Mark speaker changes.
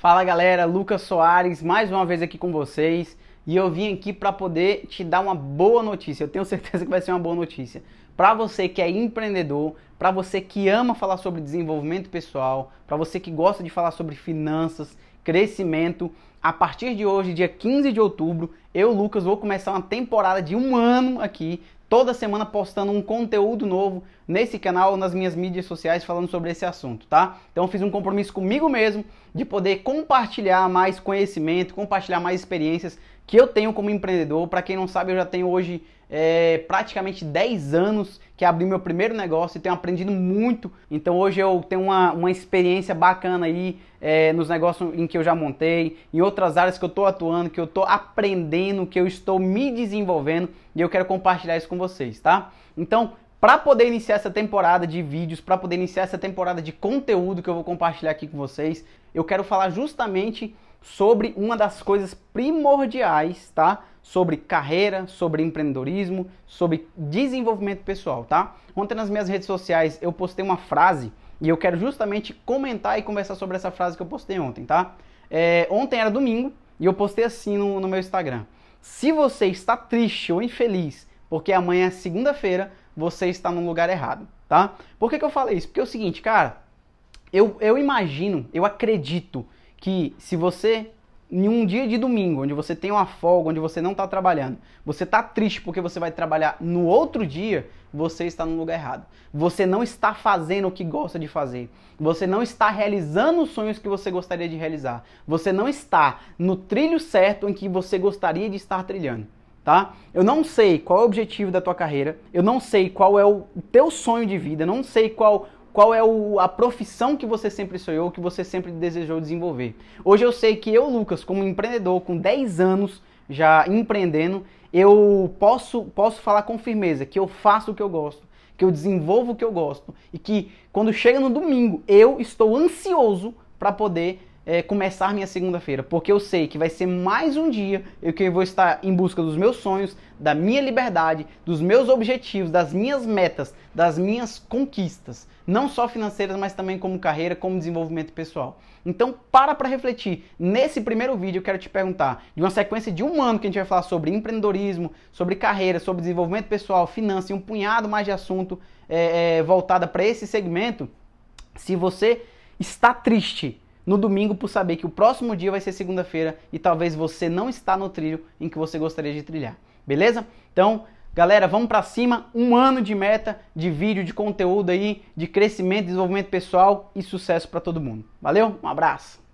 Speaker 1: Fala galera, Lucas Soares, mais uma vez aqui com vocês. E eu vim aqui para poder te dar uma boa notícia. Eu tenho certeza que vai ser uma boa notícia. Para você que é empreendedor, para você que ama falar sobre desenvolvimento pessoal, para você que gosta de falar sobre finanças, crescimento, a partir de hoje, dia 15 de outubro, eu, Lucas, vou começar uma temporada de um ano aqui toda semana postando um conteúdo novo nesse canal nas minhas mídias sociais falando sobre esse assunto, tá? Então eu fiz um compromisso comigo mesmo de poder compartilhar mais conhecimento, compartilhar mais experiências que eu tenho como empreendedor. Para quem não sabe, eu já tenho hoje é, praticamente 10 anos que abri meu primeiro negócio e tenho aprendido muito. Então hoje eu tenho uma, uma experiência bacana aí é, nos negócios em que eu já montei, em outras áreas que eu estou atuando, que eu estou aprendendo, que eu estou me desenvolvendo e eu quero compartilhar isso com vocês, tá? Então, para poder iniciar essa temporada de vídeos, para poder iniciar essa temporada de conteúdo que eu vou compartilhar aqui com vocês, eu quero falar justamente sobre uma das coisas primordiais, tá? Sobre carreira, sobre empreendedorismo, sobre desenvolvimento pessoal, tá? Ontem nas minhas redes sociais eu postei uma frase e eu quero justamente comentar e conversar sobre essa frase que eu postei ontem, tá? É, ontem era domingo e eu postei assim no, no meu Instagram. Se você está triste ou infeliz porque amanhã é segunda-feira, você está no lugar errado, tá? Por que, que eu falei isso? Porque é o seguinte, cara, eu, eu imagino, eu acredito que se você em um dia de domingo, onde você tem uma folga, onde você não está trabalhando, você está triste porque você vai trabalhar no outro dia, você está no lugar errado. Você não está fazendo o que gosta de fazer. Você não está realizando os sonhos que você gostaria de realizar. Você não está no trilho certo em que você gostaria de estar trilhando. Tá? Eu não sei qual é o objetivo da tua carreira, eu não sei qual é o teu sonho de vida, eu não sei qual qual é o, a profissão que você sempre sonhou, que você sempre desejou desenvolver. Hoje eu sei que eu, Lucas, como empreendedor com 10 anos já empreendendo, eu posso, posso falar com firmeza que eu faço o que eu gosto, que eu desenvolvo o que eu gosto e que quando chega no domingo eu estou ansioso para poder é, começar minha segunda-feira, porque eu sei que vai ser mais um dia em que eu vou estar em busca dos meus sonhos, da minha liberdade, dos meus objetivos, das minhas metas, das minhas conquistas, não só financeiras, mas também como carreira, como desenvolvimento pessoal. Então, para para refletir. Nesse primeiro vídeo, eu quero te perguntar, de uma sequência de um ano que a gente vai falar sobre empreendedorismo, sobre carreira, sobre desenvolvimento pessoal, finanças e um punhado mais de assunto é, é, voltada para esse segmento, se você está triste no domingo por saber que o próximo dia vai ser segunda-feira e talvez você não está no trilho em que você gostaria de trilhar. Beleza? Então, galera, vamos para cima. Um ano de meta, de vídeo, de conteúdo aí, de crescimento, desenvolvimento pessoal e sucesso para todo mundo. Valeu? Um abraço.